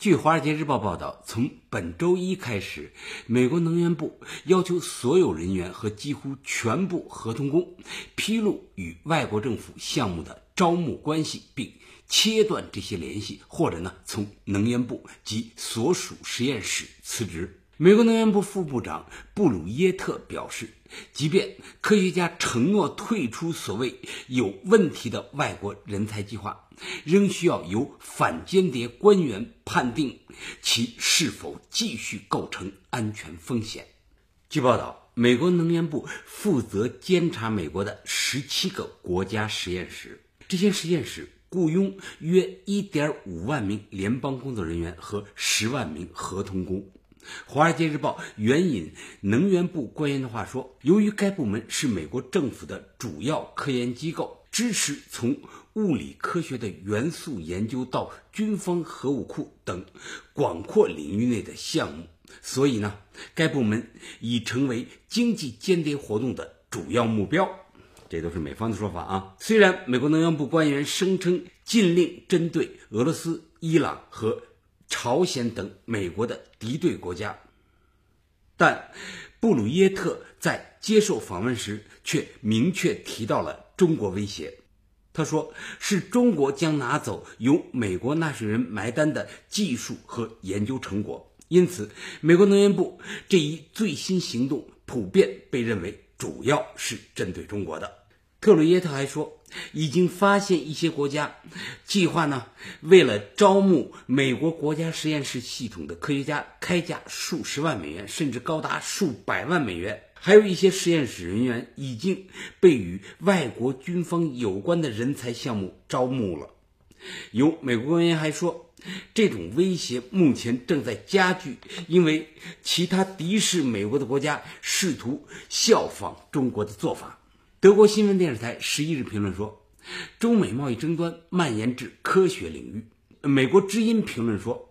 据《华尔街日报》报道，从本周一开始，美国能源部要求所有人员和几乎全部合同工披露与外国政府项目的招募关系，并切断这些联系，或者呢从能源部及所属实验室辞职。美国能源部副部长布鲁耶特表示，即便科学家承诺退出所谓有问题的外国人才计划，仍需要由反间谍官员判定其是否继续构成安全风险。据报道，美国能源部负责监察美国的十七个国家实验室，这些实验室雇佣约一点五万名联邦工作人员和十万名合同工。《华尔街日报》援引能源部官员的话说：“由于该部门是美国政府的主要科研机构，支持从物理科学的元素研究到军方核武库等广阔领域内的项目，所以呢，该部门已成为经济间谍活动的主要目标。”这都是美方的说法啊。虽然美国能源部官员声称禁令针对俄罗斯、伊朗和。朝鲜等美国的敌对国家，但布鲁耶特在接受访问时却明确提到了中国威胁。他说：“是中国将拿走由美国纳税人埋单的技术和研究成果。”因此，美国能源部这一最新行动普遍被认为主要是针对中国的。特鲁耶特还说，已经发现一些国家计划呢，为了招募美国国家实验室系统的科学家，开价数十万美元，甚至高达数百万美元。还有一些实验室人员已经被与外国军方有关的人才项目招募了。有美国官员还说，这种威胁目前正在加剧，因为其他敌视美国的国家试图效仿中国的做法。德国新闻电视台十一日评论说，中美贸易争端蔓延至科学领域。美国之音评论说，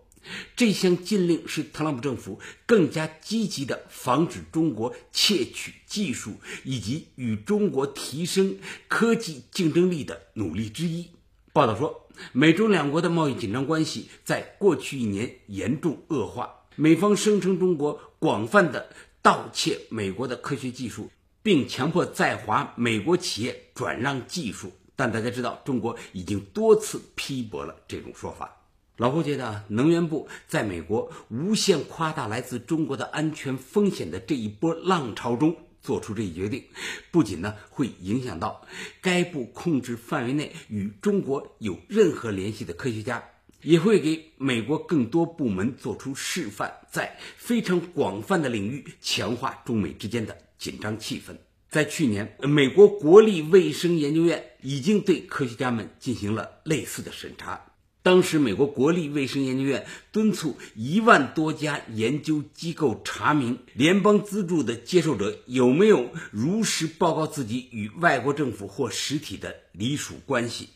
这项禁令是特朗普政府更加积极的防止中国窃取技术以及与中国提升科技竞争力的努力之一。报道说，美中两国的贸易紧张关系在过去一年严重恶化。美方声称中国广泛的盗窃美国的科学技术。并强迫在华美国企业转让技术，但大家知道，中国已经多次批驳了这种说法。老胡觉得，能源部在美国无限夸大来自中国的安全风险的这一波浪潮中做出这一决定，不仅呢会影响到该部控制范围内与中国有任何联系的科学家，也会给美国更多部门做出示范，在非常广泛的领域强化中美之间的。紧张气氛。在去年，美国国立卫生研究院已经对科学家们进行了类似的审查。当时，美国国立卫生研究院敦促一万多家研究机构查明联邦资助的接受者有没有如实报告自己与外国政府或实体的隶属关系。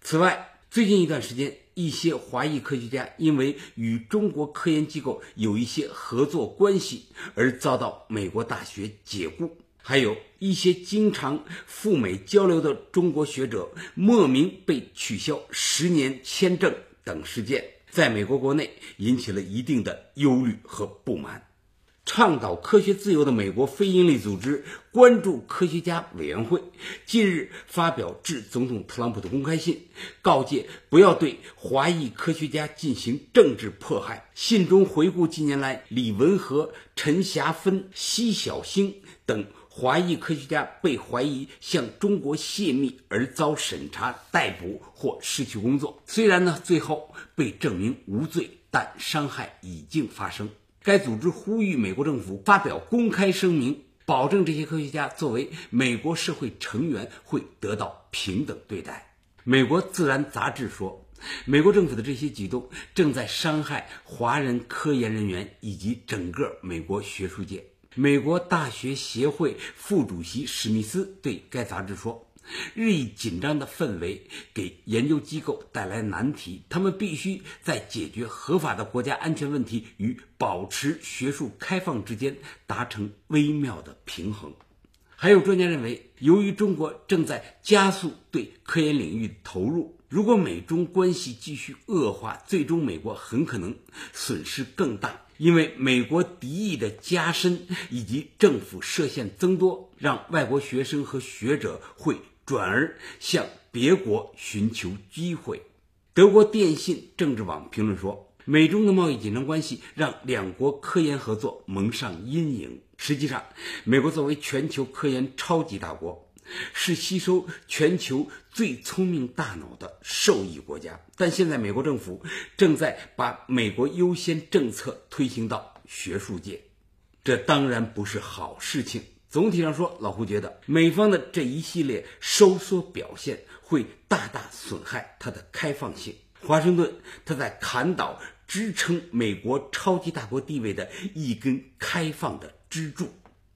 此外，最近一段时间，一些华裔科学家因为与中国科研机构有一些合作关系而遭到美国大学解雇，还有一些经常赴美交流的中国学者莫名被取消十年签证等事件，在美国国内引起了一定的忧虑和不满。倡导科学自由的美国非营利组织关注科学家委员会近日发表致总统特朗普的公开信，告诫不要对华裔科学家进行政治迫害。信中回顾近年来李文和、陈霞芬、奚晓星等华裔科学家被怀疑向中国泄密而遭审查、逮捕或失去工作。虽然呢最后被证明无罪，但伤害已经发生。该组织呼吁美国政府发表公开声明，保证这些科学家作为美国社会成员会得到平等对待。美国自然杂志说，美国政府的这些举动正在伤害华人科研人员以及整个美国学术界。美国大学协会副主席史密斯对该杂志说：“日益紧张的氛围给研究机构带来难题，他们必须在解决合法的国家安全问题与保持学术开放之间达成微妙的平衡。还有专家认为，由于中国正在加速对科研领域投入，如果美中关系继续恶化，最终美国很可能损失更大。因为美国敌意的加深以及政府设限增多，让外国学生和学者会转而向别国寻求机会。德国电信政治网评论说，美中的贸易紧张关系让两国科研合作蒙上阴影。实际上，美国作为全球科研超级大国。是吸收全球最聪明大脑的受益国家，但现在美国政府正在把美国优先政策推行到学术界，这当然不是好事情。总体上说，老胡觉得美方的这一系列收缩表现会大大损害它的开放性。华盛顿他在砍倒支撑美国超级大国地位的一根开放的支柱。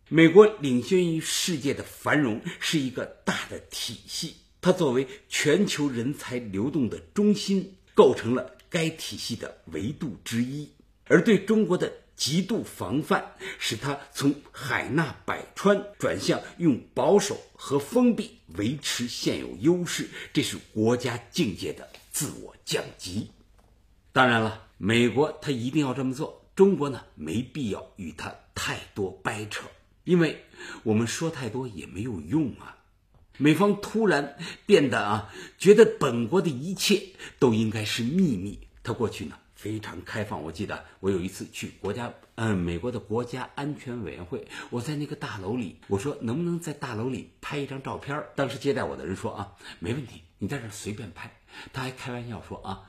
美国领先于世界的繁荣是一个大的体系，它作为全球人才流动的中心，构成了该体系的维度之一。而对中国的极度防范，使它从海纳百川转向用保守和封闭维持现有优势，这是国家境界的自我降级。当然了，美国它一定要这么做，中国呢没必要与它太多掰扯。因为我们说太多也没有用啊！美方突然变得啊，觉得本国的一切都应该是秘密。他过去呢非常开放。我记得我有一次去国家，嗯，美国的国家安全委员会，我在那个大楼里，我说能不能在大楼里拍一张照片？当时接待我的人说啊，没问题，你在这随便拍。他还开玩笑说啊，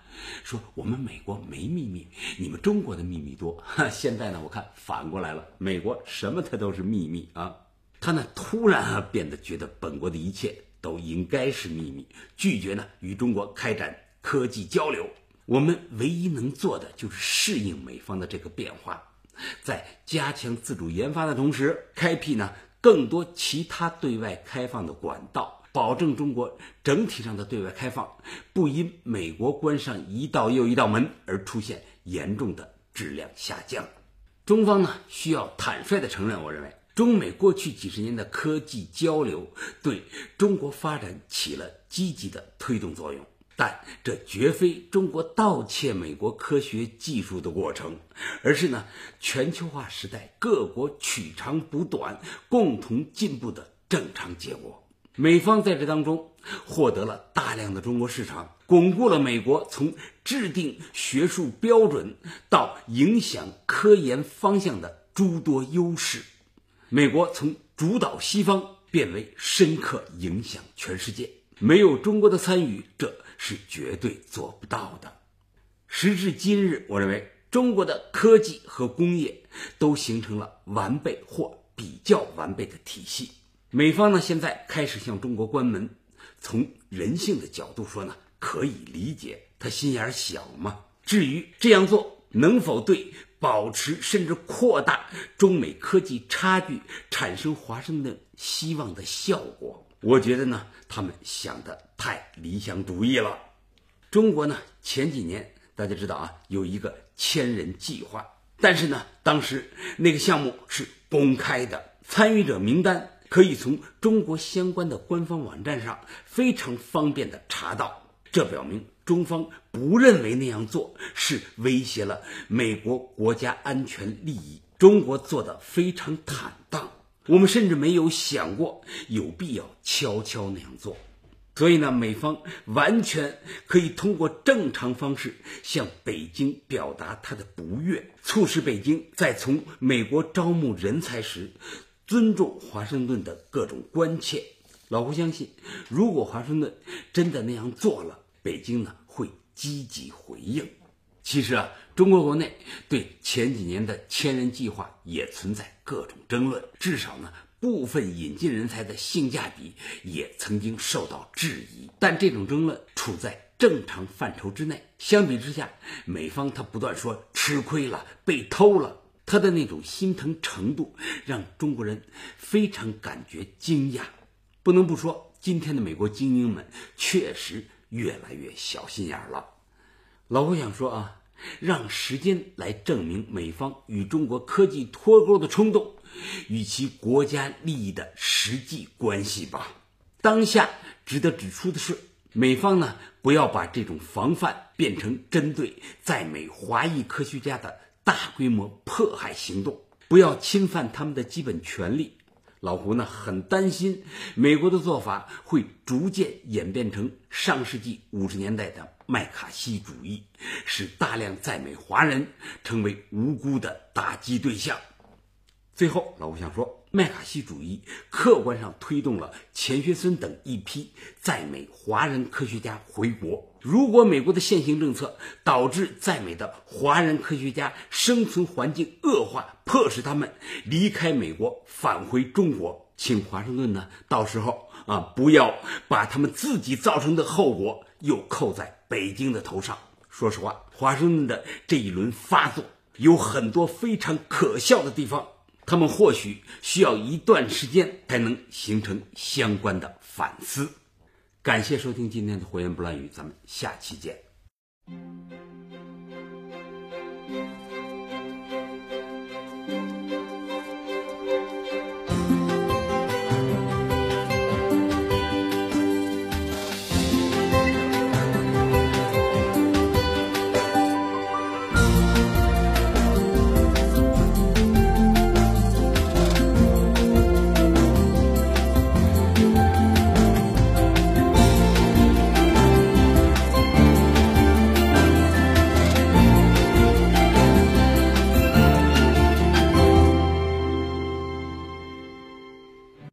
说我们美国没秘密，你们中国的秘密多。现在呢，我看反过来了，美国什么它都是秘密啊。他呢突然啊变得觉得本国的一切都应该是秘密，拒绝呢与中国开展科技交流。我们唯一能做的就是适应美方的这个变化，在加强自主研发的同时，开辟呢更多其他对外开放的管道。保证中国整体上的对外开放不因美国关上一道又一道门而出现严重的质量下降。中方呢需要坦率地承认，我认为中美过去几十年的科技交流对中国发展起了积极的推动作用，但这绝非中国盗窃美国科学技术的过程，而是呢全球化时代各国取长补短、共同进步的正常结果。美方在这当中获得了大量的中国市场，巩固了美国从制定学术标准到影响科研方向的诸多优势。美国从主导西方变为深刻影响全世界，没有中国的参与，这是绝对做不到的。时至今日，我认为中国的科技和工业都形成了完备或比较完备的体系。美方呢，现在开始向中国关门。从人性的角度说呢，可以理解，他心眼小嘛。至于这样做能否对保持甚至扩大中美科技差距产生华盛顿希望的效果，我觉得呢，他们想的太理想主义了。中国呢，前几年大家知道啊，有一个千人计划，但是呢，当时那个项目是公开的，参与者名单。可以从中国相关的官方网站上非常方便的查到，这表明中方不认为那样做是威胁了美国国家安全利益。中国做的非常坦荡，我们甚至没有想过有必要悄悄那样做。所以呢，美方完全可以通过正常方式向北京表达他的不悦，促使北京在从美国招募人才时。尊重华盛顿的各种关切，老胡相信，如果华盛顿真的那样做了，北京呢会积极回应。其实啊，中国国内对前几年的千人计划也存在各种争论，至少呢，部分引进人才的性价比也曾经受到质疑。但这种争论处在正常范畴之内。相比之下，美方他不断说吃亏了、被偷了。他的那种心疼程度，让中国人非常感觉惊讶。不能不说，今天的美国精英们确实越来越小心眼了。老胡想说啊，让时间来证明美方与中国科技脱钩的冲动与其国家利益的实际关系吧。当下值得指出的是，美方呢不要把这种防范变成针对在美华裔科学家的大规模迫害行动，不要侵犯他们的基本权利。老胡呢很担心，美国的做法会逐渐演变成上世纪五十年代的麦卡锡主义，使大量在美华人成为无辜的打击对象。最后，老胡想说，麦卡锡主义客观上推动了钱学森等一批在美华人科学家回国。如果美国的现行政策导致在美的华人科学家生存环境恶化，迫使他们离开美国返回中国，请华盛顿呢，到时候啊，不要把他们自己造成的后果又扣在北京的头上。说实话，华盛顿的这一轮发作有很多非常可笑的地方。他们或许需要一段时间才能形成相关的反思。感谢收听今天的《胡言不乱语》，咱们下期见。